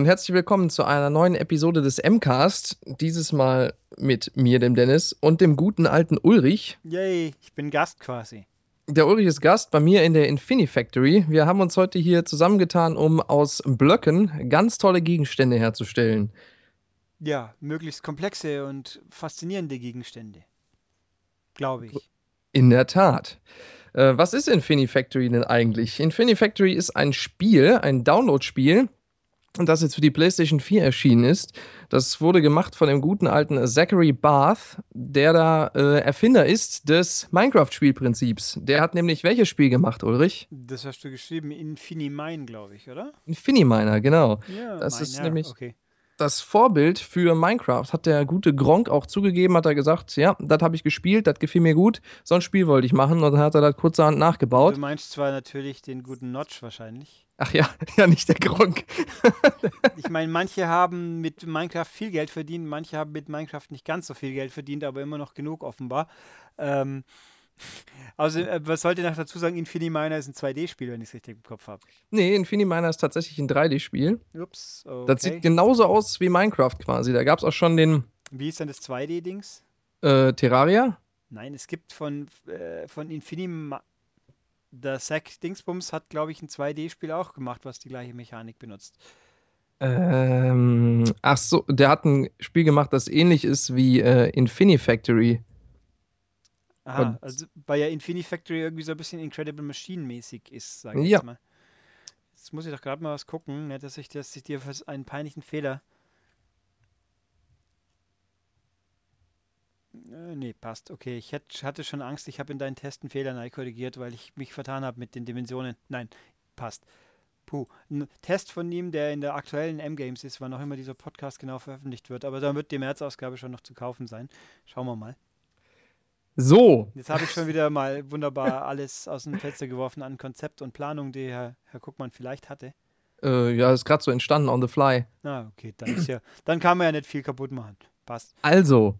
Und herzlich willkommen zu einer neuen Episode des MCAST. Dieses Mal mit mir, dem Dennis, und dem guten alten Ulrich. Yay, ich bin Gast quasi. Der Ulrich ist Gast bei mir in der Infinifactory. Wir haben uns heute hier zusammengetan, um aus Blöcken ganz tolle Gegenstände herzustellen. Ja, möglichst komplexe und faszinierende Gegenstände. Glaube ich. In der Tat. Äh, was ist Infinifactory denn eigentlich? Infinifactory ist ein Spiel, ein Download-Spiel, das jetzt für die PlayStation 4 erschienen ist. Das wurde gemacht von dem guten alten Zachary Barth, der da äh, Erfinder ist des Minecraft-Spielprinzips. Der hat nämlich welches Spiel gemacht, Ulrich? Das hast du geschrieben, Infinimine, glaube ich, oder? Infiniminer, genau. Ja, Das mein, ist nämlich- Okay. das Vorbild für Minecraft hat der gute Gronk auch zugegeben, hat er gesagt, ja, das habe ich gespielt, das gefiel mir gut, so ein Spiel wollte ich machen und dann hat er das kurzerhand nachgebaut. Du meinst zwar natürlich den guten Notch wahrscheinlich. Ach ja, ja, nicht der Gronk. Ich meine, manche haben mit Minecraft viel Geld verdient, manche haben mit Minecraft nicht ganz so viel Geld verdient, aber immer noch genug offenbar. Ähm, also, äh, was sollte ich noch dazu sagen? Infiniminer ist ein 2D-Spiel, wenn ich es richtig im Kopf habe. Nee, Infiniminer ist tatsächlich ein 3D-Spiel. Ups, okay. Das sieht genauso aus wie Minecraft quasi. Da gab es auch schon den Wie ist denn das 2D-Dings? äh, Terraria. Nein, es gibt von, äh, von Infinim. Der Zack Dingsbums hat, glaube ich, ein 2D-Spiel auch gemacht, was die gleiche Mechanik benutzt. Ähm, ach so, der hat ein Spiel gemacht, das ähnlich ist wie äh, Infinifactory. Aha, Und- also weil ja Infinifactory irgendwie so ein bisschen Incredible Machine-mäßig ist, sage ich Ja. jetzt mal. Jetzt muss ich doch gerade mal was gucken, ne, dass ich, dass ich dir für einen peinlichen Fehler. Äh, nee, passt. Okay, ich hätt, hatte schon Angst, ich habe in deinen Testen Fehler neu korrigiert, weil ich mich vertan habe mit den Dimensionen. Nein, passt. Puh, ein Test von ihm, der in der aktuellen M-Games ist, wann auch immer dieser Podcast genau veröffentlicht wird, aber dann wird die März-Ausgabe schon noch zu kaufen sein. Schauen wir mal. So, Jetzt habe ich schon wieder mal wunderbar alles aus dem Fenster geworfen an Konzept und Planung, die Herr, Herr Guckmann vielleicht hatte. äh, ja, ist gerade so entstanden on the fly. Na, okay, dann ist ja, dann kann man ja nicht viel kaputt machen. Passt. Also,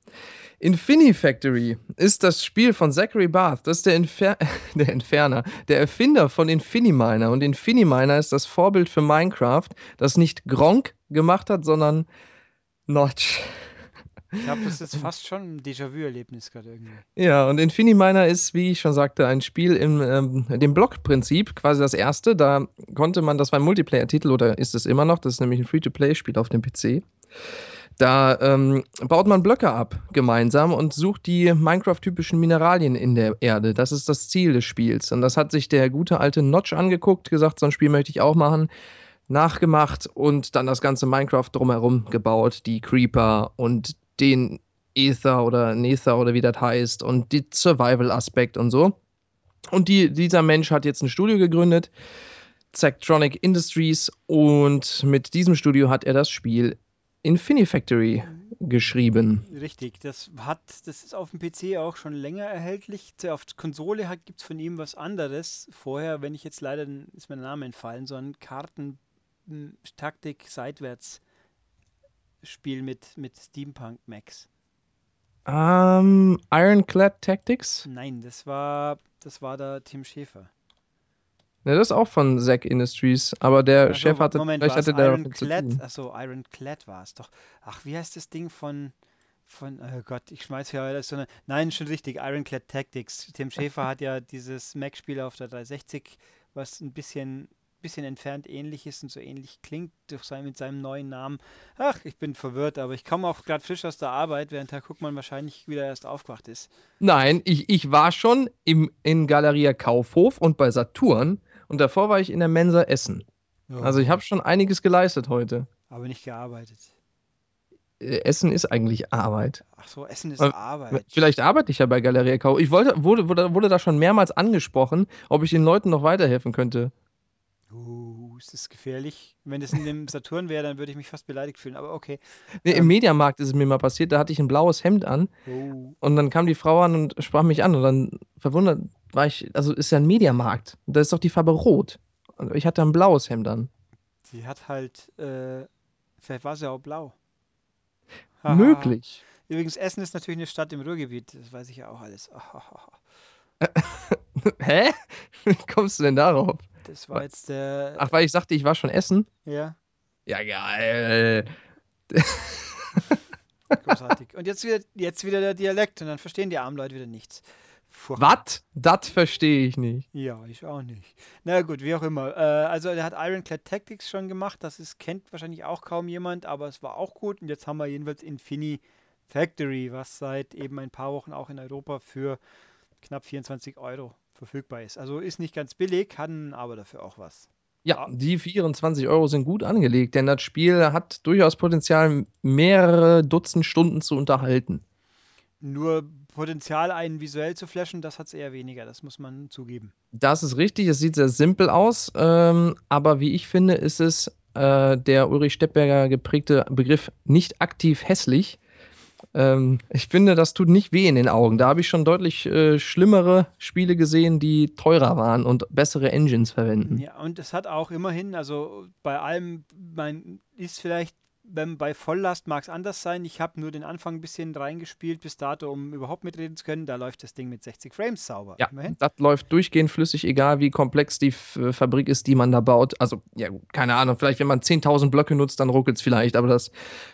Infinifactory ist das Spiel von Zachary Barth. Das ist der, Entfer der Entferner, der Erfinder von Infiniminer. Und Infiniminer ist das Vorbild für Minecraft, das nicht Gronk gemacht hat, sondern Notch. Ich habe das jetzt fast schon ein Déjà-vu-Erlebnis gerade irgendwie. Ja, und Infiniminer ist, wie ich schon sagte, ein Spiel im ähm, dem Block-Prinzip, quasi das erste. Da konnte man, das war ein Multiplayer-Titel oder ist es immer noch, das ist nämlich ein Free-to-Play-Spiel auf dem PC. Da ähm, baut man Blöcke ab gemeinsam und sucht die Minecraft-typischen Mineralien in der Erde. Das ist das Ziel des Spiels. Und das hat sich der gute alte Notch angeguckt, gesagt, so ein Spiel möchte ich auch machen, nachgemacht und dann das ganze Minecraft drumherum gebaut, die Creeper und den Ether oder Nether oder wie das heißt und die Survival-Aspekt und so. Und die, dieser Mensch hat jetzt ein Studio gegründet, Zectronic Industries, und mit diesem Studio hat er das Spiel Infinifactory geschrieben. Richtig, das hat, das ist auf dem PC auch schon länger erhältlich. Auf Konsole gibt es von ihm was anderes. Vorher, wenn ich jetzt leider, ist mir der Name entfallen, so ein Karten-Taktik-Seitwärts-Spiel mit, mit Steampunk Max. Ähm, Ironclad Tactics? Nein, das war, das war der Tim Schäfer. Ne, das ist auch von Zack Industries, aber der Ach so, Chef hatte, Moment, vielleicht hatte der Ironclad? tun. Achso, Ironclad war es doch. Ach, wie heißt das Ding von, von, oh Gott, ich schmeiß hier alles so eine, nein, schon richtig, Ironclad Tactics. Tim Schäfer hat ja dieses Mac-Spiel auf der 360, was ein bisschen, bisschen entfernt ähnlich ist und so ähnlich klingt durch sein, mit seinem neuen Namen. Ach, ich bin verwirrt, aber ich komme auch gerade frisch aus der Arbeit, während Herr Guckmann wahrscheinlich wieder erst aufgewacht ist. Nein, ich, ich war schon im, in Galeria Kaufhof und bei Saturn und davor war ich in der Mensa Essen. Also ich habe schon einiges geleistet heute. aber nicht gearbeitet. Äh, Essen ist eigentlich Arbeit. Ach so, Essen ist Arbeit. Vielleicht arbeite ich ja bei Galeria Kaufhof. Ich wollte, wurde, wurde, wurde da schon mehrmals angesprochen, ob ich den Leuten noch weiterhelfen könnte. Uh, ist das gefährlich? Wenn das in dem Saturn wäre, dann würde ich mich fast beleidigt fühlen, aber okay. Nee, Im Ähm. Mediamarkt ist es mir mal passiert, da hatte ich ein blaues Hemd an Oh. und dann kam die Frau an und sprach mich an und dann verwundert war ich, also ist ja ein Mediamarkt da ist doch die Farbe rot. Und ich hatte ein blaues Hemd an. Sie hat halt, äh, vielleicht war sie auch blau. Haha. Möglich. Übrigens, Essen ist natürlich eine Stadt im Ruhrgebiet, das weiß ich ja auch alles. Hä? Wie kommst du denn darauf? Das war jetzt der, Ach, weil ich sagte, ich war schon essen. ja, Ja, geil. Großartig. Und jetzt wieder, jetzt wieder der Dialekt und dann verstehen die armen Leute wieder nichts. Was? Das verstehe ich nicht. Ja, ich auch nicht. Na gut, wie auch immer. Äh, also er hat Ironclad Tactics schon gemacht. Das ist, kennt wahrscheinlich auch kaum jemand, aber es war auch gut. Und jetzt haben wir jedenfalls Infini Factory, was seit eben ein paar Wochen auch in Europa für knapp 24 Euro verfügbar ist. Also ist nicht ganz billig, kann aber dafür auch was. Ja, die 24 Euro sind gut angelegt, denn das Spiel hat durchaus Potenzial, mehrere Dutzend Stunden zu unterhalten. Nur Potenzial, einen visuell zu flashen, das hat es eher weniger, das muss man zugeben. Das ist richtig, es sieht sehr simpel aus, ähm, aber wie ich finde, ist es äh, der Ulrich Steppberger geprägte Begriff nicht aktiv hässlich. Ähm, ich finde, das tut nicht weh in den Augen. Da habe ich schon deutlich äh, schlimmere Spiele gesehen, die teurer waren und bessere Engines verwenden. Ja, und es hat auch immerhin, also bei allem, man ist vielleicht beim, bei Volllast mag es anders sein. Ich habe nur den Anfang ein bisschen reingespielt bis dato, um überhaupt mitreden zu können. Da läuft das Ding mit 60 Frames sauber. Ja, immerhin. das läuft durchgehend flüssig, egal wie komplex die F Fabrik ist, die man da baut. Also, ja, keine Ahnung, vielleicht wenn man 10.000 Blöcke nutzt, dann ruckelt es vielleicht, aber das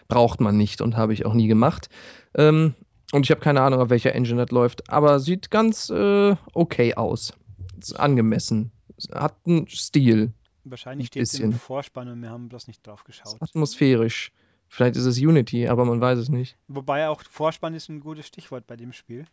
braucht man nicht und habe ich auch nie gemacht. Ähm, und ich habe keine Ahnung, auf welcher Engine das läuft, aber sieht ganz äh, okay aus. Ist angemessen. Hat einen Stil. Wahrscheinlich steht es im Vorspann und wir haben bloß nicht drauf geschaut. Atmosphärisch. Vielleicht ist es Unity, aber man weiß es nicht. Wobei auch Vorspann ist ein gutes Stichwort bei dem Spiel.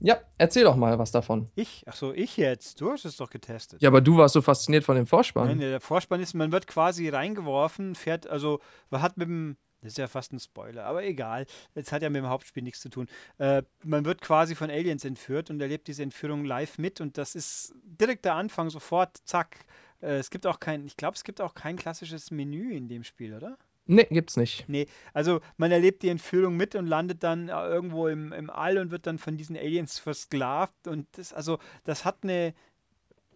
Ja, erzähl doch mal was davon. Ich? Achso, ich jetzt. Du hast es doch getestet. Ja, aber du warst so fasziniert von dem Vorspann. Nein, der Vorspann ist, man wird quasi reingeworfen, fährt, also man hat mit dem, das ist ja fast ein Spoiler, aber egal. Jetzt hat ja mit dem Hauptspiel nichts zu tun. Äh, man wird quasi von Aliens entführt und erlebt diese Entführung live mit und das ist direkt der Anfang, sofort, zack, es gibt auch kein, ich glaube, es gibt auch kein klassisches Menü in dem Spiel, oder? Nee, gibt's nicht. Nee, also man erlebt die Entführung mit und landet dann äh, irgendwo im, im All und wird dann von diesen Aliens versklavt und das, also das hat eine,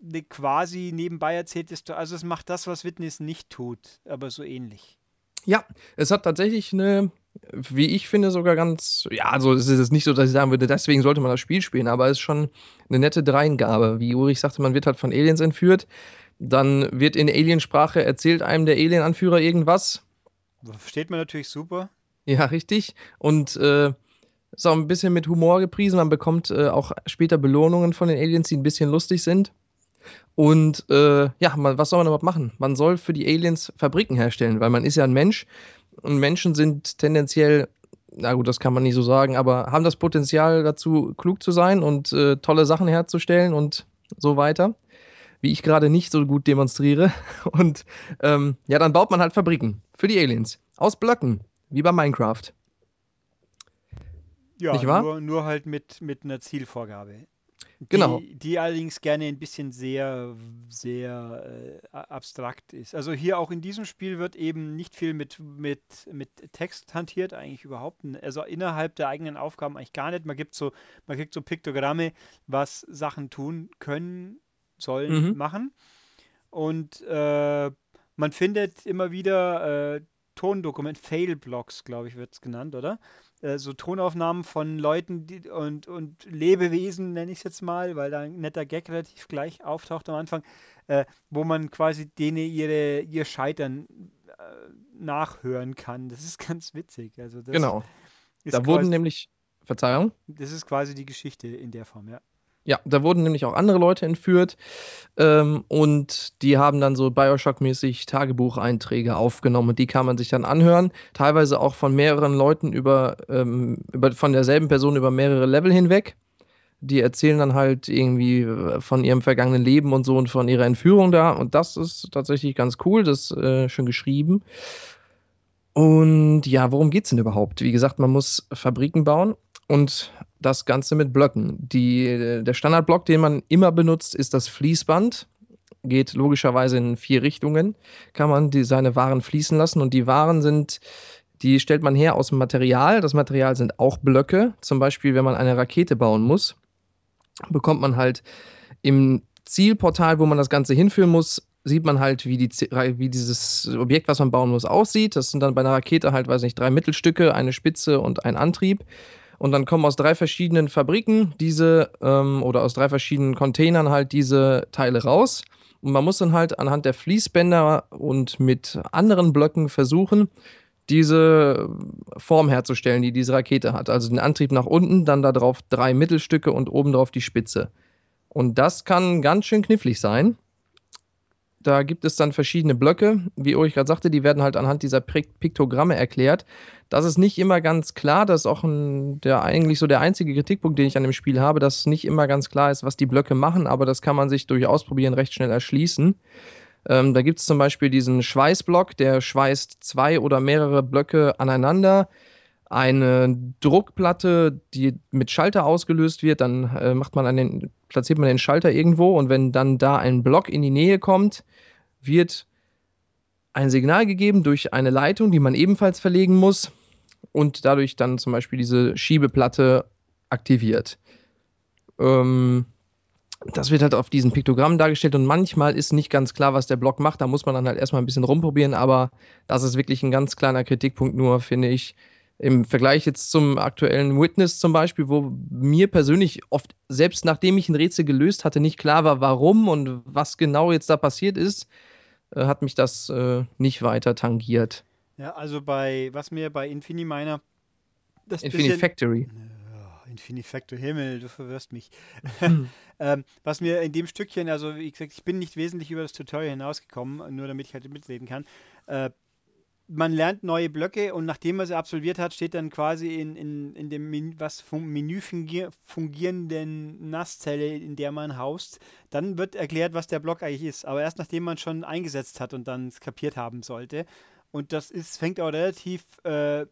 eine quasi nebenbei erzählte Story, also es macht das, was Witness nicht tut, aber so ähnlich. Ja, es hat tatsächlich eine, wie ich finde, sogar ganz, ja, also es ist nicht so, dass ich sagen würde, deswegen sollte man das Spiel spielen, aber es ist schon eine nette Dreingabe. Wie Ulrich sagte, man wird halt von Aliens entführt dann wird in Aliensprache erzählt einem der Alien-Anführer irgendwas. Versteht man natürlich super. Ja, richtig. Und äh, ist auch ein bisschen mit Humor gepriesen. Man bekommt äh, auch später Belohnungen von den Aliens, die ein bisschen lustig sind. Und äh, ja, man, was soll man überhaupt machen? Man soll für die Aliens Fabriken herstellen, weil man ist ja ein Mensch und Menschen sind tendenziell, na gut, das kann man nicht so sagen, aber haben das Potenzial dazu, klug zu sein und äh, tolle Sachen herzustellen und so weiter wie ich gerade nicht so gut demonstriere. Und ähm, ja, dann baut man halt Fabriken für die Aliens. Aus Blöcken, wie bei Minecraft. Ja, nicht wahr? Nur, nur halt mit, mit einer Zielvorgabe. Genau. Die, die, allerdings gerne ein bisschen sehr, sehr äh, abstrakt ist. Also hier auch in diesem Spiel wird eben nicht viel mit, mit, mit Text hantiert, eigentlich überhaupt nicht. Also innerhalb der eigenen Aufgaben eigentlich gar nicht. Man gibt so, man kriegt so Piktogramme, was Sachen tun können sollen, mhm. machen. Und äh, man findet immer wieder äh, Tondokument, Fail-Blocks, glaube ich, wird es genannt, oder? Äh, so Tonaufnahmen von Leuten die, und, und Lebewesen, nenne ich es jetzt mal, weil da ein netter Gag relativ gleich auftaucht am Anfang, äh, wo man quasi denen ihre, ihr Scheitern äh, nachhören kann. Das ist ganz witzig. Also genau. Da wurden nämlich, Verzeihung? Das ist quasi die Geschichte in der Form, ja. Ja, da wurden nämlich auch andere Leute entführt ähm, und die haben dann so Bioshock-mäßig Tagebucheinträge aufgenommen und die kann man sich dann anhören, teilweise auch von mehreren Leuten über, ähm, über von derselben Person über mehrere Level hinweg. Die erzählen dann halt irgendwie äh, von ihrem vergangenen Leben und so und von ihrer Entführung da und das ist tatsächlich ganz cool, das ist äh, schön geschrieben. Und ja, worum geht es denn überhaupt? Wie gesagt, man muss Fabriken bauen und das Ganze mit Blöcken. Die, der Standardblock, den man immer benutzt, ist das Fließband. Geht logischerweise in vier Richtungen. Kann man die, seine Waren fließen lassen. Und die Waren sind, die stellt man her aus dem Material. Das Material sind auch Blöcke. Zum Beispiel, wenn man eine Rakete bauen muss, bekommt man halt im Zielportal, wo man das Ganze hinführen muss, sieht man halt, wie, die, wie dieses Objekt, was man bauen muss, aussieht. Das sind dann bei einer Rakete halt, weiß nicht, drei Mittelstücke, eine Spitze und ein Antrieb. Und dann kommen aus drei verschiedenen Fabriken diese ähm, oder aus drei verschiedenen Containern halt diese Teile raus. Und man muss dann halt anhand der Fließbänder und mit anderen Blöcken versuchen, diese Form herzustellen, die diese Rakete hat. Also den Antrieb nach unten, dann darauf drei Mittelstücke und oben drauf die Spitze. Und das kann ganz schön knifflig sein. Da gibt es dann verschiedene Blöcke. Wie Ulrich gerade sagte, die werden halt anhand dieser Piktogramme erklärt. Das ist nicht immer ganz klar. Das ist auch ein, der, eigentlich so der einzige Kritikpunkt, den ich an dem Spiel habe, dass nicht immer ganz klar ist, was die Blöcke machen, aber das kann man sich durch Ausprobieren recht schnell erschließen. Ähm, da gibt es zum Beispiel diesen Schweißblock, der schweißt zwei oder mehrere Blöcke aneinander. Eine Druckplatte, die mit Schalter ausgelöst wird, dann äh, macht man einen, platziert man den Schalter irgendwo und wenn dann da ein Block in die Nähe kommt, wird ein Signal gegeben durch eine Leitung, die man ebenfalls verlegen muss und dadurch dann zum Beispiel diese Schiebeplatte aktiviert. Ähm, das wird halt auf diesen Piktogrammen dargestellt und manchmal ist nicht ganz klar, was der Block macht. Da muss man dann halt erstmal ein bisschen rumprobieren, aber das ist wirklich ein ganz kleiner Kritikpunkt nur, finde ich. Im Vergleich jetzt zum aktuellen Witness zum Beispiel, wo mir persönlich oft, selbst nachdem ich ein Rätsel gelöst hatte, nicht klar war, warum und was genau jetzt da passiert ist, äh, hat mich das äh, nicht weiter tangiert. Ja, also bei, was mir bei Infiniminer das Infinity Factory. Infinifactor Himmel, du verwirrst mich. Hm. ähm, was mir in dem Stückchen, also wie gesagt, ich bin nicht wesentlich über das Tutorial hinausgekommen, nur damit ich halt mitreden kann. Äh, man lernt neue Blöcke und nachdem man sie absolviert hat, steht dann quasi in, in, in dem Menü, was vom Menü fungierenden NAS-Zelle, in der man haust, dann wird erklärt, was der Block eigentlich ist. Aber erst nachdem man schon eingesetzt hat und dann es kapiert haben sollte. Und das ist, fängt auch relativ äh,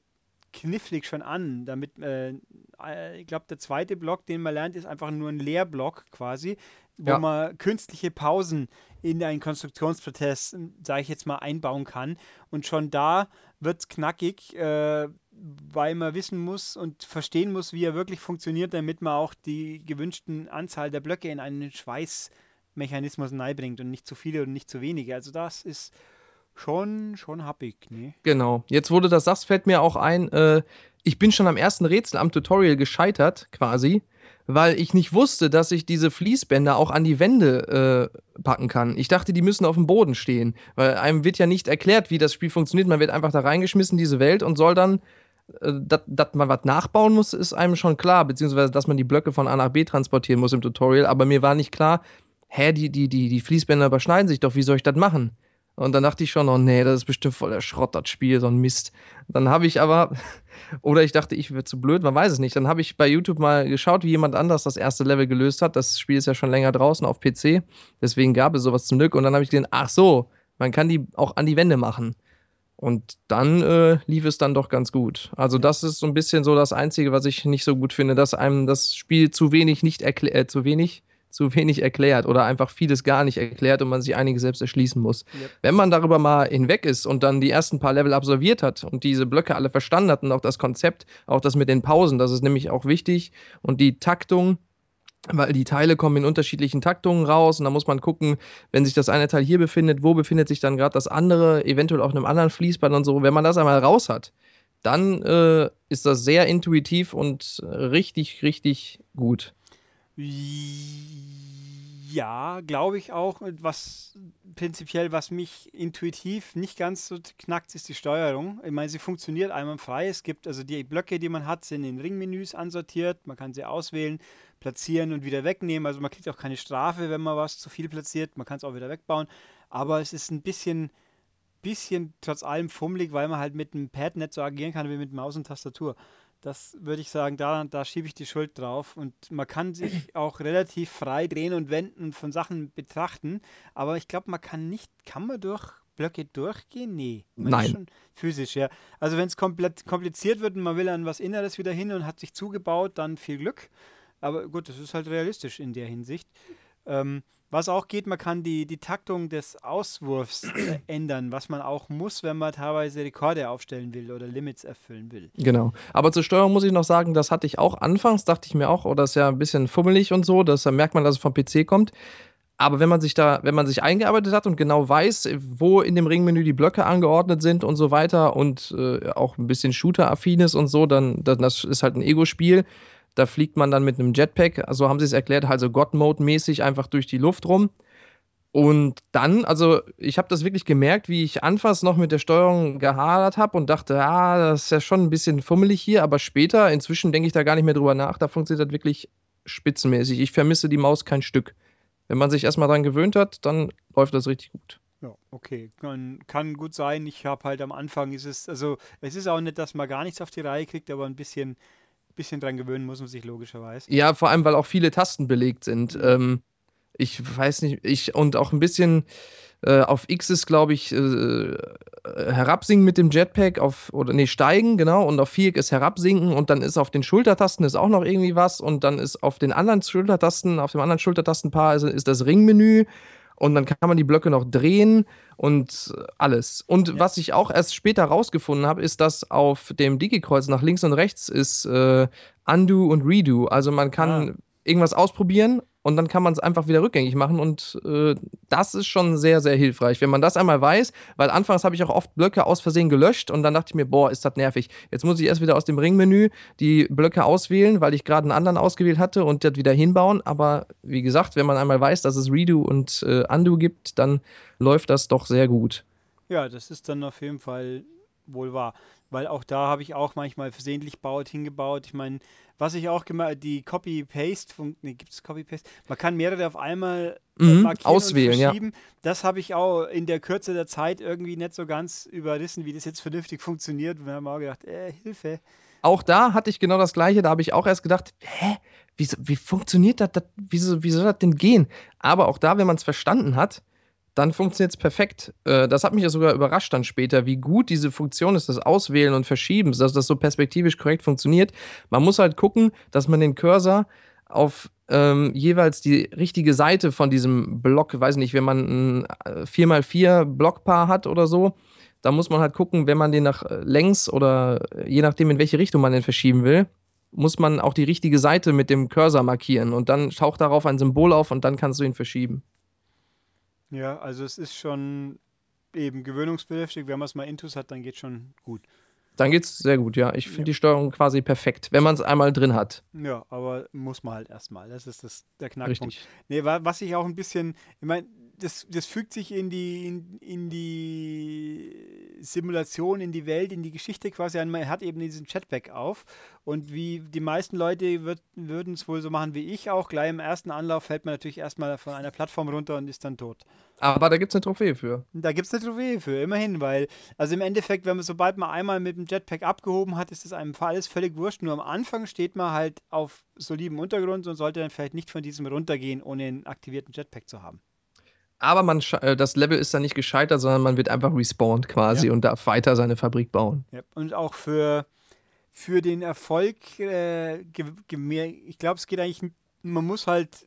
knifflig schon an. Damit, äh, äh, ich glaube, der zweite Block, den man lernt, ist einfach nur ein Leerblock quasi, wo ja. man künstliche Pausen in einen Konstruktionsprozess, sage ich jetzt mal, einbauen kann. Und schon da wird es knackig, äh, weil man wissen muss und verstehen muss, wie er wirklich funktioniert, damit man auch die gewünschten Anzahl der Blöcke in einen Schweißmechanismus bringt und nicht zu viele und nicht zu wenige. Also das ist schon, schon happig, ne? Genau. Jetzt wurde das sagst, fällt mir auch ein, äh, ich bin schon am ersten Rätsel am Tutorial gescheitert, quasi, weil ich nicht wusste, dass ich diese Fließbänder auch an die Wände äh, packen kann. Ich dachte, die müssen auf dem Boden stehen, weil einem wird ja nicht erklärt, wie das Spiel funktioniert. Man wird einfach da reingeschmissen, diese Welt, und soll dann äh, dass man was nachbauen muss, ist einem schon klar, beziehungsweise dass man die Blöcke von A nach B transportieren muss im Tutorial, aber mir war nicht klar, hä, die, die, die, die Fließbänder überschneiden sich doch, wie soll ich das machen? Und dann dachte ich schon, oh nee, das ist bestimmt voll der Schrott, das Spiel, so ein Mist. Dann habe ich aber, oder ich dachte, ich wäre zu blöd, man weiß es nicht. Dann habe ich bei YouTube mal geschaut, wie jemand anders das erste Level gelöst hat. Das Spiel ist ja schon länger draußen auf PC, deswegen gab es sowas zum Glück. Und dann habe ich gesehen, ach so, man kann die auch an die Wände machen. Und dann äh, lief es dann doch ganz gut. Also das ist so ein bisschen so das Einzige, was ich nicht so gut finde, dass einem das Spiel zu wenig nicht erklärt, äh, zu wenig zu wenig erklärt oder einfach vieles gar nicht erklärt und man sich einiges selbst erschließen muss. Yep. Wenn man darüber mal hinweg ist und dann die ersten paar Level absolviert hat und diese Blöcke alle verstanden hat und auch das Konzept, auch das mit den Pausen, das ist nämlich auch wichtig und die Taktung, weil die Teile kommen in unterschiedlichen Taktungen raus und da muss man gucken, wenn sich das eine Teil hier befindet, wo befindet sich dann gerade das andere, eventuell auf einem anderen Fließband und so. Wenn man das einmal raus hat, dann äh, ist das sehr intuitiv und richtig, richtig gut. Ja, glaube ich auch. Was prinzipiell, was mich intuitiv nicht ganz so knackt, ist die Steuerung. Ich meine, sie funktioniert einwandfrei. Es gibt also die Blöcke, die man hat, sind in Ringmenüs ansortiert. Man kann sie auswählen, platzieren und wieder wegnehmen. Also man kriegt auch keine Strafe, wenn man was zu viel platziert. Man kann es auch wieder wegbauen. Aber es ist ein bisschen, bisschen trotz allem fummelig, weil man halt mit dem Pad nicht so agieren kann wie mit Maus und Tastatur. Das würde ich sagen, da, da schiebe ich die Schuld drauf. Und man kann sich auch relativ frei drehen und wenden von Sachen betrachten. Aber ich glaube, man kann nicht, kann man durch Blöcke durchgehen? Nee. Nein. physisch, ja. Also wenn es komplett kompliziert wird und man will an was Inneres wieder hin und hat sich zugebaut, dann viel Glück. Aber gut, das ist halt realistisch in der Hinsicht. Ähm, was auch geht, man kann die, die Taktung des Auswurfs äh, ändern, was man auch muss, wenn man teilweise Rekorde aufstellen will oder Limits erfüllen will. Genau. Aber zur Steuerung muss ich noch sagen, das hatte ich auch anfangs, dachte ich mir auch, oh, das ist ja ein bisschen fummelig und so, das, da merkt man, dass es vom PC kommt. Aber wenn man sich da, wenn man sich eingearbeitet hat und genau weiß, wo in dem Ringmenü die Blöcke angeordnet sind und so weiter und äh, auch ein bisschen Shooter-affin ist und so, dann, dann das ist halt ein Ego-Spiel da fliegt man dann mit einem Jetpack, so haben sie es erklärt, also God-Mode-mäßig einfach durch die Luft rum. Und dann, also ich habe das wirklich gemerkt, wie ich anfangs noch mit der Steuerung gehadert habe und dachte, ah, das ist ja schon ein bisschen fummelig hier, aber später, inzwischen denke ich da gar nicht mehr drüber nach, da funktioniert das wirklich spitzenmäßig. Ich vermisse die Maus kein Stück. Wenn man sich erstmal dran gewöhnt hat, dann läuft das richtig gut. Ja, okay. Kann, gut sein. Ich habe halt am Anfang ist es, also es ist auch nicht, dass man gar nichts auf die Reihe kriegt, aber ein bisschen, bisschen dran gewöhnen muss man sich logischerweise. Ja, vor allem, weil auch viele Tasten belegt sind. Ähm, ich weiß nicht, ich und auch ein bisschen äh, auf X ist, glaube ich, äh, herabsinken mit dem Jetpack, auf, oder nee, steigen, genau, und auf Viereck ist herabsinken und dann ist auf den Schultertasten ist auch noch irgendwie was und dann ist auf den anderen Schultertasten, auf dem anderen Schultertastenpaar ist, ist das Ringmenü und dann kann man die Blöcke noch drehen und alles. Und ja. was ich auch erst später rausgefunden habe, ist, dass auf dem Digi-Kreuz nach links und rechts ist äh, Undo und Redo. Also man kann ah. irgendwas ausprobieren und dann kann man es einfach wieder rückgängig machen und äh, das ist schon sehr, sehr hilfreich, wenn man das einmal weiß, weil anfangs habe ich auch oft Blöcke aus Versehen gelöscht und dann dachte ich mir, boah, ist das nervig. Jetzt muss ich erst wieder aus dem Ringmenü die Blöcke auswählen, weil ich gerade einen anderen ausgewählt hatte und das wieder hinbauen, aber wie gesagt, wenn man einmal weiß, dass es Redo und äh, Undo gibt, dann läuft das doch sehr gut. Ja, das ist dann auf jeden Fall wohl wahr weil auch da habe ich auch manchmal versehentlich baut, hingebaut. Ich meine, was ich auch gemacht die Copy-Paste, ne, gibt es Copy-Paste? Man kann mehrere auf einmal äh, mhm, auswählen, ja. Das habe ich auch in der Kürze der Zeit irgendwie nicht so ganz überrissen, wie das jetzt vernünftig funktioniert. Und wir haben auch gedacht, äh, Hilfe. Auch da hatte ich genau das Gleiche. Da habe ich auch erst gedacht, hä? Wie, wie funktioniert das? Wie, wie soll das denn gehen? Aber auch da, wenn man es verstanden hat, dann funktioniert es perfekt. Äh, das hat mich ja sogar überrascht dann später, wie gut diese Funktion ist, das Auswählen und Verschieben, dass das so perspektivisch korrekt funktioniert. Man muss halt gucken, dass man den Cursor auf ähm, jeweils die richtige Seite von diesem Block, weiß nicht, wenn man ein 4x4 äh, Blockpaar hat oder so, da muss man halt gucken, wenn man den nach äh, längs oder je nachdem, in welche Richtung man den verschieben will, muss man auch die richtige Seite mit dem Cursor markieren und dann taucht darauf ein Symbol auf und dann kannst du ihn verschieben. Ja, also es ist schon eben gewöhnungsbedürftig. Wenn man es mal intus hat, dann geht es schon gut. Dann geht es sehr gut, ja. Ich finde ja. die Steuerung quasi perfekt, wenn man es einmal drin hat. Ja, aber muss man halt erstmal. Das ist das, der Knackpunkt. Richtig. Nee, was ich auch ein bisschen, ich meine, das, das fügt sich in die, in, in, die Simulation, in die Welt, in die Geschichte quasi ein. Man hat eben diesen Chatback auf. Und wie die meisten Leute würden es wohl so machen wie ich auch, gleich im ersten Anlauf fällt man natürlich erstmal von einer Plattform runter und ist dann tot. Aber da gibt es eine Trophäe für. Da gibt es eine Trophäe für, immerhin, weil, also im Endeffekt, wenn man sobald man einmal mit dem Jetpack abgehoben hat, ist das einem alles völlig wurscht. Nur am Anfang steht man halt auf solidem Untergrund und sollte dann vielleicht nicht von diesem runtergehen, ohne einen aktivierten Jetpack zu haben aber man, äh, das Level ist dann nicht gescheitert, sondern man wird einfach respawned quasi ja. und darf weiter seine Fabrik bauen. Ja. Und auch für, für den Erfolg, äh, ich glaube, es geht eigentlich, man muss halt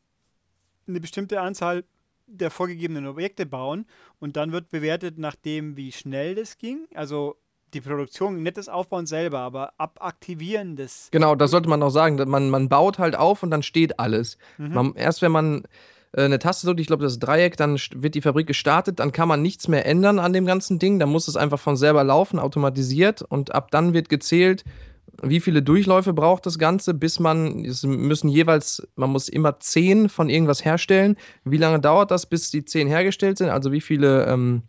eine bestimmte Anzahl der vorgegebenen Objekte bauen und dann wird bewertet nach dem, wie schnell das ging. Also die Produktion, nicht das Aufbauen selber, aber abaktivieren des. Genau, das sollte man noch sagen. Man, man baut halt auf und dann steht alles. Mhm. Man, erst wenn man eine Taste drückt, ich glaube das Dreieck, dann wird die Fabrik gestartet, dann kann man nichts mehr ändern an dem ganzen Ding, dann muss es einfach von selber laufen, automatisiert und ab dann wird gezählt, wie viele Durchläufe braucht das Ganze, bis man, es müssen jeweils, man muss immer zehn von irgendwas herstellen. Wie lange dauert das, bis die zehn hergestellt sind? Also wie viele ähm,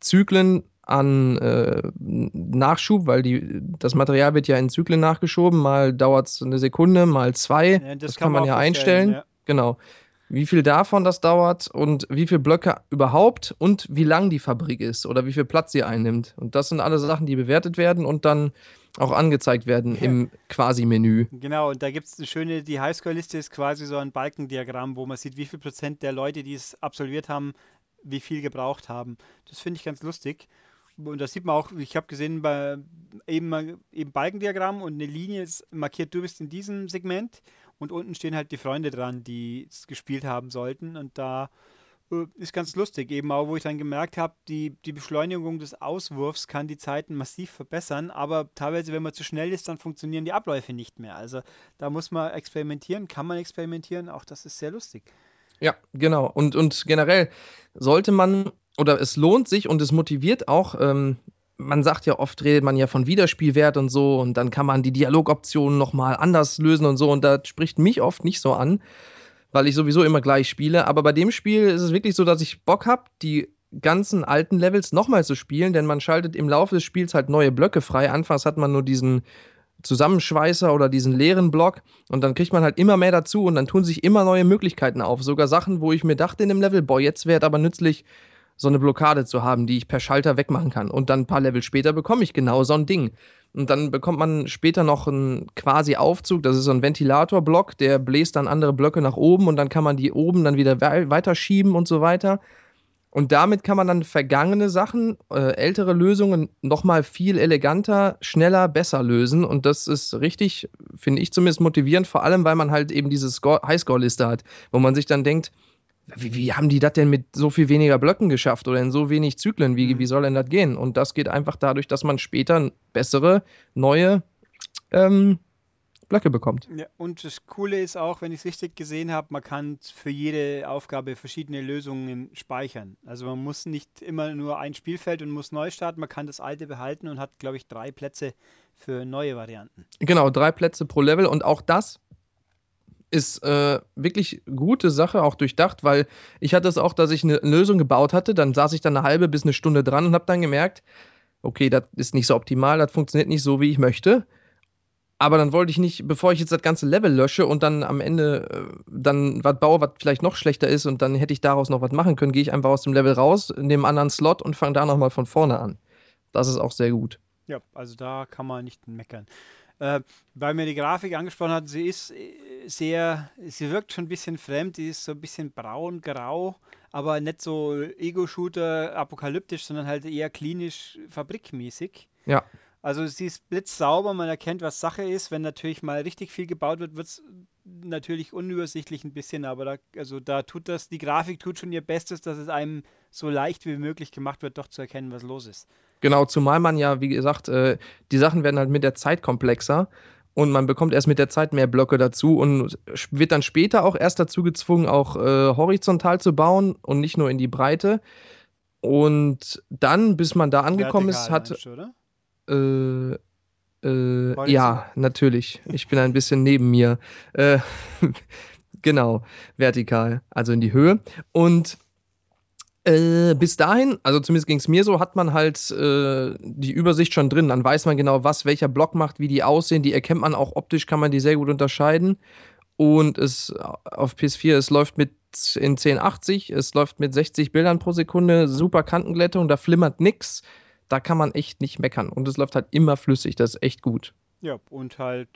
Zyklen an äh, Nachschub, weil die, das Material wird ja in Zyklen nachgeschoben. Mal dauert es eine Sekunde, mal zwei. Ja, das, das, kann man, man ja einstellen. Ja. Genau wie viel davon das dauert und wie viele Blöcke überhaupt und wie lang die Fabrik ist oder wie viel Platz sie einnimmt. Und das sind alle Sachen, die bewertet werden und dann auch angezeigt werden im Quasi-Menü. Genau, und da gibt es eine schöne, die Highscore-Liste ist quasi so ein Balkendiagramm, wo man sieht, wie viel Prozent der Leute, die es absolviert haben, wie viel gebraucht haben. Das finde ich ganz lustig. Und das sieht man auch, ich habe gesehen, bei eben, eben Balkendiagramm und eine Linie ist markiert, du bist in diesem Segment und unten stehen halt die Freunde dran, die es gespielt haben sollten. Und da äh, ist ganz lustig, eben auch, wo ich dann gemerkt habe, die, die Beschleunigung des Auswurfs kann die Zeiten massiv verbessern, aber teilweise, wenn man zu schnell ist, dann funktionieren die Abläufe nicht mehr. Also da muss man experimentieren, kann man experimentieren, auch das ist sehr lustig. Ja, genau. Und, und generell sollte man, oder es lohnt sich und es motiviert auch, ähm, man sagt ja oft, redet man ja von Wiederspielwert und so und dann kann man die Dialogoptionen nochmal anders lösen und so und das spricht mich oft nicht so an, weil ich sowieso immer gleich spiele. Aber bei dem Spiel ist es wirklich so, dass ich Bock habe, die ganzen alten Levels nochmal zu spielen, denn man schaltet im Laufe des Spiels halt neue Blöcke frei. Anfangs hat man nur diesen Zusammenschweißer oder diesen leeren Block und dann kriegt man halt immer mehr dazu und dann tun sich immer neue Möglichkeiten auf. Sogar Sachen, wo ich mir dachte in dem Level, boah, jetzt wäre aber nützlich, so eine Blockade zu haben, die ich per Schalter wegmachen kann. Und dann ein paar Level später bekomme ich genau so ein Ding. Und dann bekommt man später noch einen quasi Aufzug, das ist so ein Ventilatorblock, der bläst dann andere Blöcke nach oben und dann kann man die oben dann wieder weiterschieben und so weiter. Und damit kann man dann vergangene Sachen, äh, ältere Lösungen nochmal viel eleganter, schneller, besser lösen. Und das ist richtig, finde ich zumindest motivierend, vor allem weil man halt eben diese Highscore-Liste hat, wo man sich dann denkt, wie, wie, haben die das denn mit so viel weniger Blöcken geschafft oder in so wenig Zyklen? Wie, mhm. wie soll denn das gehen? Und das geht einfach dadurch, dass man später bessere, neue ähm, Blöcke bekommt. Ja, und das Coole ist auch, wenn ich es richtig gesehen habe, man kann für jede Aufgabe verschiedene Lösungen speichern. Also man muss nicht immer nur ein Spielfeld und muss neu starten, man kann das alte behalten und hat, glaube ich, drei Plätze für neue Varianten. Genau, drei Plätze pro Level und auch das ist äh, wirklich gute Sache, auch durchdacht, weil ich hatte es auch, dass ich eine Lösung gebaut hatte, dann saß ich dann eine halbe bis eine Stunde dran und habe dann gemerkt, okay, das ist nicht so optimal, das funktioniert nicht so, wie ich möchte. Aber dann wollte ich nicht, bevor ich jetzt das ganze Level lösche und dann am Ende äh, dann was baue, was vielleicht noch schlechter ist und dann hätte ich daraus noch was machen können, gehe ich einfach aus dem Level raus, nehme einen anderen Slot und fange da nochmal von vorne an. Das ist auch sehr gut. Ja, also da kann man nicht meckern. Äh, weil mir die Grafik angesprochen hat, sie ist äh, sehr, sie wirkt schon ein bisschen fremd, die ist so ein bisschen braun, grau, aber nicht so Ego-Shooter apokalyptisch, sondern halt eher klinisch fabrikmäßig. Ja. Also sie ist blitzsauber, man erkennt, was Sache ist. Wenn natürlich mal richtig viel gebaut wird, wird es natürlich unübersichtlich ein bisschen, aber da, also da tut das, die Grafik tut schon ihr Bestes, dass es einem so leicht wie möglich gemacht wird, doch zu erkennen, was los ist. Genau, zumal man ja, wie gesagt, äh, die Sachen werden halt mit der Zeit komplexer und man bekommt erst mit der Zeit mehr Blöcke dazu und wird dann später auch erst dazu gezwungen, auch äh, horizontal zu bauen und nicht nur in die Breite. Und dann, bis man da angekommen ist, hat. Äh, äh, ja, natürlich. Ich bin ein bisschen neben mir. Äh, genau, vertikal, also in die Höhe. Und äh, bis dahin, also zumindest ging es mir so, hat man halt äh, die Übersicht schon drin. Dann weiß man genau, was welcher Block macht, wie die aussehen. Die erkennt man auch optisch, kann man die sehr gut unterscheiden. Und es auf PS4, es läuft mit in 1080, es läuft mit 60 Bildern pro Sekunde, super Kantenglättung, da flimmert nichts. Da kann man echt nicht meckern. Und es läuft halt immer flüssig, das ist echt gut. Ja, und halt,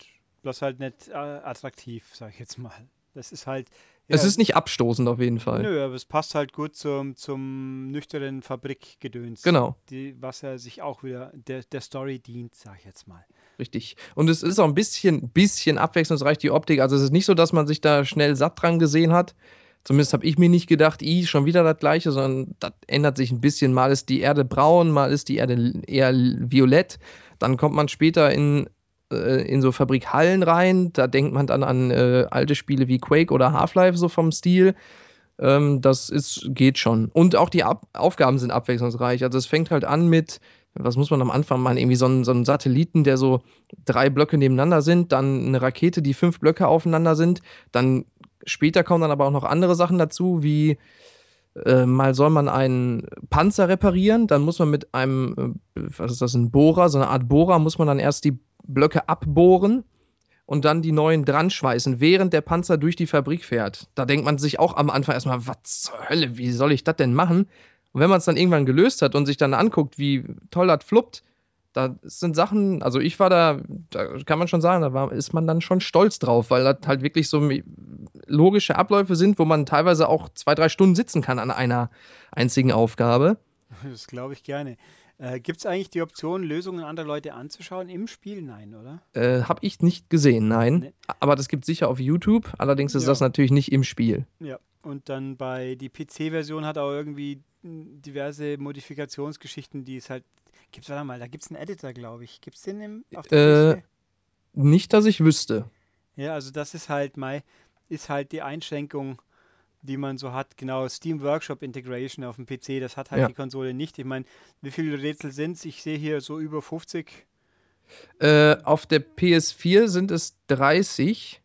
bloß halt nicht äh, attraktiv, sag ich jetzt mal. Das ist halt, ja, es ist nicht abstoßend auf jeden Fall. Nö, aber es passt halt gut zum, zum nüchternen Fabrikgedöns. Genau. Die, was ja sich auch wieder der, der Story dient, sag ich jetzt mal. Richtig. Und es ist auch ein bisschen, bisschen abwechslungsreich, die Optik. Also es ist nicht so, dass man sich da schnell satt dran gesehen hat. Zumindest habe ich mir nicht gedacht, i, schon wieder das gleiche, sondern das ändert sich ein bisschen. Mal ist die Erde braun, mal ist die Erde eher violett. Dann kommt man später in äh, in so Fabrikhallen rein. Da denkt man dann an äh, alte Spiele wie Quake oder Half-Life so vom Stil. Ähm, das ist, geht schon. Und auch die Ab Aufgaben sind abwechslungsreich. Also es fängt halt an mit, was muss man am Anfang machen? Irgendwie so einen, so Satelliten, der so drei Blöcke nebeneinander sind, dann eine Rakete, die fünf Blöcke aufeinander sind. Dann später kommen dann aber auch noch andere Sachen dazu, wie äh, mal soll man einen Panzer reparieren, dann muss man mit einem, äh, was ist das, ein Bohrer, so eine Art Bohrer, muss man dann erst die Blöcke abbohren und dann die neuen dran schweißen, während der Panzer durch die Fabrik fährt. Da denkt man sich auch am Anfang erstmal, was zur Hölle, wie soll ich das denn machen? Und wenn man es dann irgendwann gelöst hat und sich dann anguckt, wie toll das fluppt, da sind Sachen, also ich war da, da kann man schon sagen, da war, ist man dann schon stolz drauf, weil das halt wirklich so logische Abläufe sind, wo man teilweise auch zwei, drei Stunden sitzen kann an einer einzigen Aufgabe. Das glaube ich gerne. Äh, Gibt es eigentlich die Option, Lösungen anderer Leute anzuschauen im Spiel? Nein, oder? Äh, Habe ich nicht gesehen, nein. Nee. Aber das gibt es sicher auf YouTube. Allerdings ist ja. das natürlich nicht im Spiel. Ja, und dann bei die PC-Version hat auch irgendwie diverse Modifikationsgeschichten, die es halt. Gibt's, warte mal, da gibt es einen Editor, glaube ich. Gibt es den im, auf der äh, Nicht, dass ich wüsste. Ja, also das ist halt mein, ist halt die Einschränkung die man so hat. Genau, Steam Workshop Integration auf dem PC, das hat halt ja. die Konsole nicht. Ich meine, wie viele Rätsel sind es? Ich sehe hier so über 50. Äh, auf der PS4 sind es 30.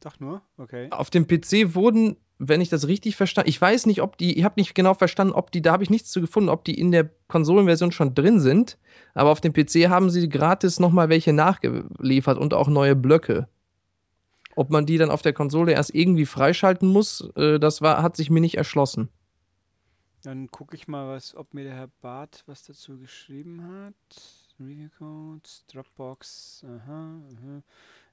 Doch nur? Okay. Auf dem PC wurden, wenn ich das richtig verstanden, ich weiß nicht, ob die, ich habe nicht genau verstanden, ob die, da habe ich nichts zu gefunden, ob die in der Konsolenversion schon drin sind, aber auf dem PC haben sie gratis nochmal welche nachgeliefert und auch neue Blöcke. Ob man die dann auf der Konsole erst irgendwie freischalten muss, äh, das war, hat sich mir nicht erschlossen. Dann gucke ich mal, was, ob mir der Herr Barth was dazu geschrieben hat. Review Codes, Dropbox, aha, aha.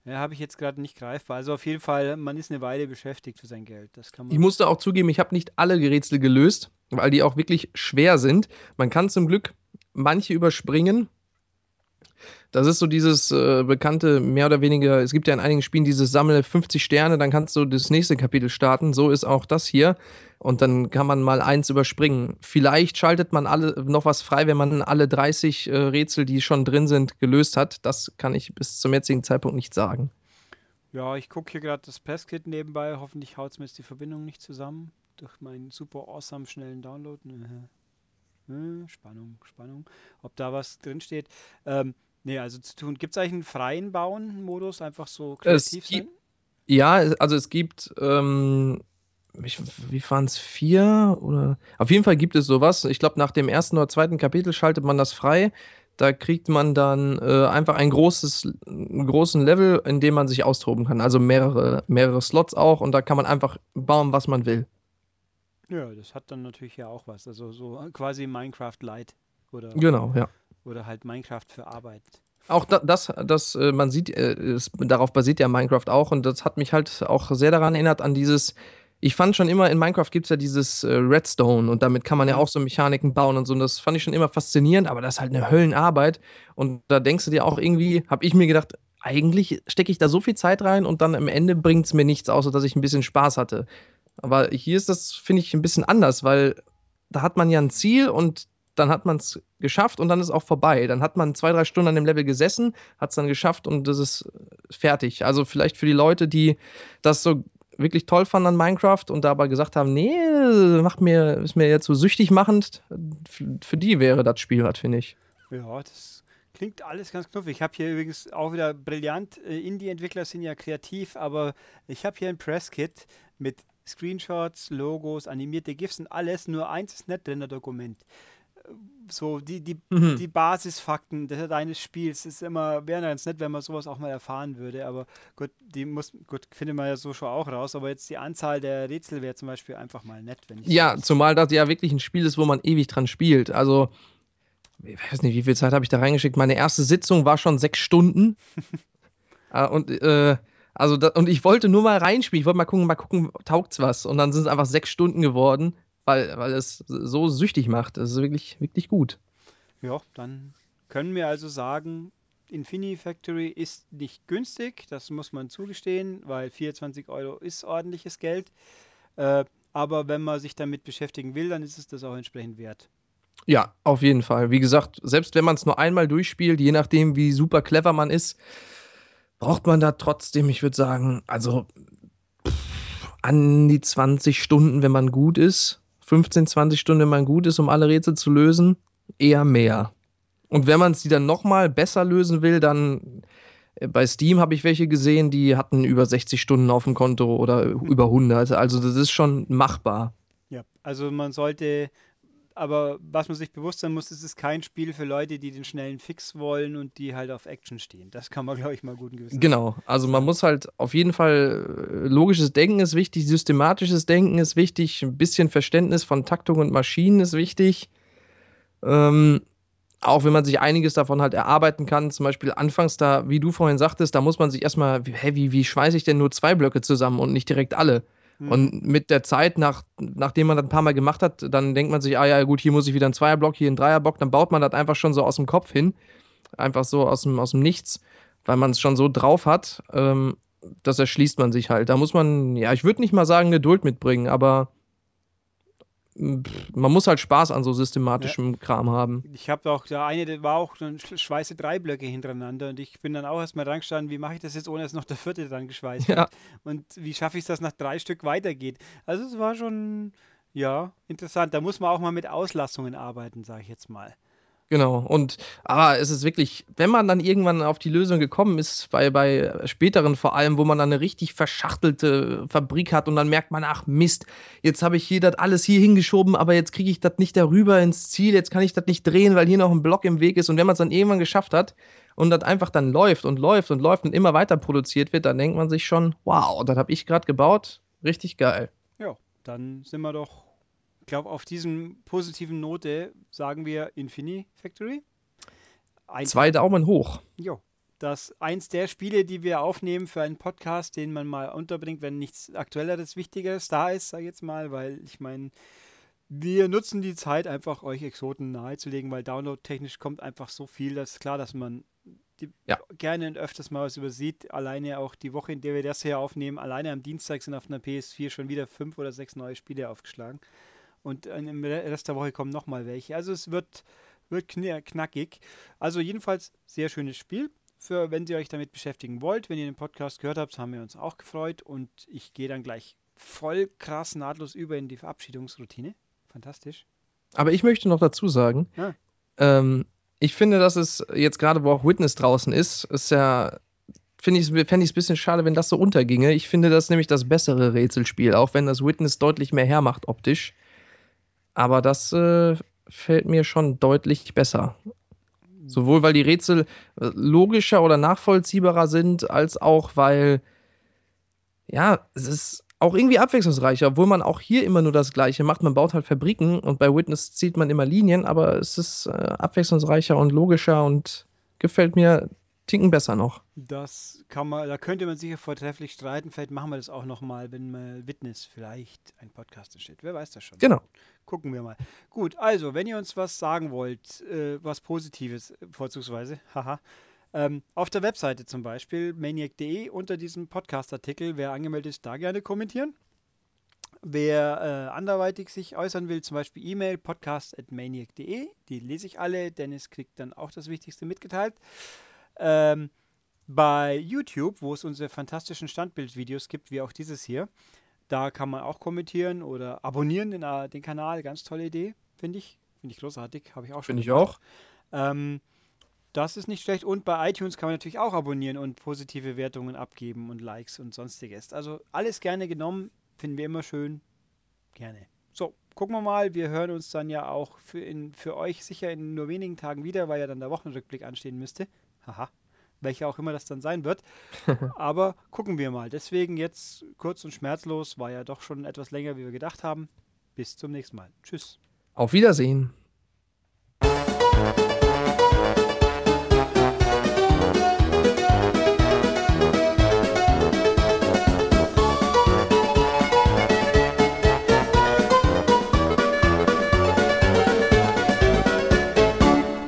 Ja, habe ich jetzt gerade nicht greifbar. Also auf jeden Fall, man ist eine Weile beschäftigt für sein Geld. Das kann man Ich musste auch zugeben, ich habe nicht alle Gerätsel gelöst, weil die auch wirklich schwer sind. Man kann zum Glück manche überspringen. Das ist so dieses äh, bekannte, mehr oder weniger, es gibt ja in einigen Spielen dieses Sammel 50 Sterne, dann kannst du das nächste Kapitel starten. So ist auch das hier. Und dann kann man mal eins überspringen. Vielleicht schaltet man alle noch was frei, wenn man alle 30 äh, Rätsel, die schon drin sind, gelöst hat. Das kann ich bis zum jetzigen Zeitpunkt nicht sagen. Ja, ich gucke hier gerade das Passkit nebenbei. Hoffentlich haut es mir jetzt die Verbindung nicht zusammen. Durch meinen super awesome schnellen Download. Äh, Spannung, Spannung. Ob da was drinsteht. Ähm, nee, also zu tun. Gibt es eigentlich einen freien Bauen-Modus? Einfach so kreativ sein? Ja, also es gibt, ähm, ich, wie waren es, vier oder? Auf jeden Fall gibt es sowas. Ich glaube, nach dem ersten oder zweiten Kapitel schaltet man das frei. Da kriegt man dann äh, einfach ein großes, einen großen Level, in dem man sich austoben kann. Also mehrere, mehrere Slots auch und da kann man einfach bauen, was man will. Ja, das hat dann natürlich ja auch was. Also so quasi Minecraft Lite oder, Genau, ja. Oder halt Minecraft für Arbeit. Auch da, das, das, äh, man sieht, äh, es, darauf basiert ja Minecraft auch und das hat mich halt auch sehr daran erinnert an dieses, ich fand schon immer, in Minecraft gibt es ja dieses äh, Redstone und damit kann man ja auch so Mechaniken bauen und so und das fand ich schon immer faszinierend, aber das ist halt eine Höllenarbeit und da denkst du dir auch irgendwie, habe ich mir gedacht, eigentlich stecke ich da so viel Zeit rein und dann am Ende bringt es mir nichts, außer dass ich ein bisschen Spaß hatte. Aber hier ist das, finde ich, ein bisschen anders, weil da hat man ja ein Ziel und dann hat man es geschafft und dann ist auch vorbei. Dann hat man zwei, drei Stunden an dem Level gesessen, hat es dann geschafft und das ist fertig. Also vielleicht für die Leute, die das so wirklich toll fanden an Minecraft und dabei gesagt haben, nee, macht mir, ist mir jetzt so süchtig machend, für die wäre das Spiel was, finde ich. Ja, das klingt alles ganz knuffig. Ich habe hier übrigens auch wieder brillant. Äh, Indie-Entwickler sind ja kreativ, aber ich habe hier ein Presskit mit Screenshots, Logos, animierte GIFs und alles, nur eins ist nicht drin, Dokument. So, die, die, Mhm. die Basisfakten deines Spiels ist immer, wäre ganz nett, wenn man sowas auch mal erfahren würde, aber gut, die muss, gut, findet man ja so schon auch raus, aber jetzt die Anzahl der Rätsel wäre zum Beispiel einfach mal nett, wenn ich Ja, sowas- zumal das ja wirklich ein Spiel ist, wo man ewig dran spielt. Also, ich weiß nicht, wie viel Zeit habe ich da reingeschickt. Meine erste Sitzung war schon sechs Stunden. Äh, und, äh, also da, und ich wollte nur mal reinspielen. Ich wollte mal gucken, mal gucken, taugt's was. Und dann sind es einfach sechs Stunden geworden, weil, weil es so süchtig macht. Das ist wirklich, wirklich gut. Ja, dann können wir also sagen, Infinity Factory ist nicht günstig, das muss man zugestehen, weil 24 Euro ist ordentliches Geld. Äh, aber wenn man sich damit beschäftigen will, dann ist es das auch entsprechend wert. Ja, auf jeden Fall. Wie gesagt, selbst wenn man es nur einmal durchspielt, je nachdem, wie super clever man ist, braucht man da trotzdem, ich würde sagen, also pff, an die 20 Stunden, wenn man gut ist. 15, 20 Stunden, wenn man gut ist, um alle Rätsel zu lösen. Eher mehr. Und wenn man sie dann nochmal besser lösen will, dann äh, bei Steam habe ich welche gesehen, die hatten über 60 Stunden auf dem Konto oder über 100. Also das ist schon machbar. Ja, also man sollte, aber was man sich bewusst sein muss, es ist kein Spiel für Leute, die den schnellen Fix wollen und die halt auf Action stehen. Das kann man, glaube ich, mal guten Gewissens Genau, also man muss halt auf jeden Fall äh, logisches Denken ist wichtig, systematisches Denken ist wichtig, ein bisschen Verständnis von Taktung und Maschinen ist wichtig. Ähm, auch wenn man sich einiges davon halt erarbeiten kann, zum Beispiel anfangs da, wie du vorhin sagtest, da muss man sich erstmal, hä, wie, wie schweiße ich denn nur zwei Blöcke zusammen und nicht direkt alle? Hm. Und mit der Zeit, nach, nachdem man das ein paar Mal gemacht hat, dann denkt man sich, ah ja, gut, hier muss ich wieder einen Zweierblock, hier einen Dreierblock, dann baut man das einfach schon so aus dem Kopf hin. Einfach so aus dem, aus dem Nichts, weil man es schon so drauf hat. Ähm, das erschließt man sich halt. Da muss man, ja, ich würde nicht mal sagen, Geduld mitbringen, aber man muss halt Spaß an so systematischem Kram haben. Ich habe auch, der eine, der war auch dann sch- schweiße drei Blöcke hintereinander und ich bin dann auch erstmal dran gestanden, wie mache ich das jetzt, ohne dass noch der vierte dran geschweißt Ja. wird und wie schaffe ich es, dass nach drei Stück weitergeht. Also es war schon, ja, interessant. Da muss man auch mal mit Auslassungen arbeiten, sage ich jetzt mal. Genau. Und aber es ist wirklich, wenn man dann irgendwann auf die Lösung gekommen ist, bei, bei späteren vor allem, wo man dann eine richtig verschachtelte Fabrik hat und dann merkt man, ach Mist, jetzt habe ich hier das alles hier hingeschoben, aber jetzt kriege ich das nicht darüber ins Ziel, jetzt kann ich das nicht drehen, weil hier noch ein Block im Weg ist. Und wenn man es dann irgendwann geschafft hat und das einfach dann läuft und läuft und läuft und immer weiter produziert wird, dann denkt man sich schon, wow, das habe ich gerade gebaut, richtig geil. Ja, dann sind wir doch ich glaube, auf diesem positiven Note sagen wir Infini Factory. Ein Zwei Daumen hoch. Jo. Das eins der Spiele, die wir aufnehmen für einen Podcast, den man mal unterbringt, wenn nichts Aktuelleres, Wichtigeres da ist, sage ich jetzt mal, weil ich meine, wir nutzen die Zeit einfach, euch Exoten nahezulegen, weil download-technisch kommt einfach so viel, das ist klar, dass man ja. gerne und öfters mal was übersieht. Alleine auch die Woche, in der wir das hier aufnehmen, alleine am Dienstag sind auf einer PS4 schon wieder fünf oder sechs neue Spiele aufgeschlagen und im Rest der Woche kommen nochmal welche. Also es wird, wird knackig. Also jedenfalls sehr schönes Spiel. Für wenn ihr euch damit beschäftigen wollt, wenn ihr den Podcast gehört habt, haben wir uns auch gefreut und ich gehe dann gleich voll krass nahtlos über in die Verabschiedungsroutine. Fantastisch. Aber ich möchte noch dazu sagen, ja. ähm, ich finde, dass es jetzt gerade, wo auch Witness draußen ist, ist ja finde ich es ein bisschen schade, wenn das so unterginge. Ich finde das nämlich das bessere Rätselspiel, auch wenn das Witness deutlich mehr hermacht optisch. Aber das äh, fällt mir schon deutlich besser. Sowohl weil die Rätsel äh, logischer oder nachvollziehbarer sind, als auch weil, ja, es ist auch irgendwie abwechslungsreicher, obwohl man auch hier immer nur das Gleiche macht. Man baut halt Fabriken und bei Witness zieht man immer Linien, aber es ist äh, abwechslungsreicher und logischer und gefällt mir Ticken besser noch. Das kann man, da könnte man sicher vortrefflich streiten. Vielleicht machen wir das auch nochmal, wenn mal Witness vielleicht ein Podcast entsteht. Wer weiß das schon. Genau. Gucken wir mal. Gut, also, wenn ihr uns was sagen wollt, äh, was Positives vorzugsweise, haha, ähm, auf der Webseite zum Beispiel, maniac.de, unter diesem Podcast-Artikel, wer angemeldet ist, da gerne kommentieren. Wer äh, anderweitig sich äußern will, zum Beispiel E-Mail podcast.maniac.de, die lese ich alle. Dennis kriegt dann auch das Wichtigste mitgeteilt. Ähm, bei YouTube, wo es unsere fantastischen Standbildvideos gibt, wie auch dieses hier, da kann man auch kommentieren oder abonnieren den, äh, den Kanal. Ganz tolle Idee, finde ich. Finde ich großartig. Habe ich auch schon. Finde ich auch. Ähm, das ist nicht schlecht. Und bei iTunes kann man natürlich auch abonnieren und positive Wertungen abgeben und Likes und sonstiges. Also alles gerne genommen. Finden wir immer schön. Gerne. So, gucken wir mal. Wir hören uns dann ja auch für, in, für euch sicher in nur wenigen Tagen wieder, weil ja dann der Wochenrückblick anstehen müsste. Haha. Welcher auch immer das dann sein wird. Aber gucken wir mal. Deswegen jetzt kurz und schmerzlos. War ja doch schon etwas länger, wie wir gedacht haben. Bis zum nächsten Mal. Tschüss. Auf Wiedersehen.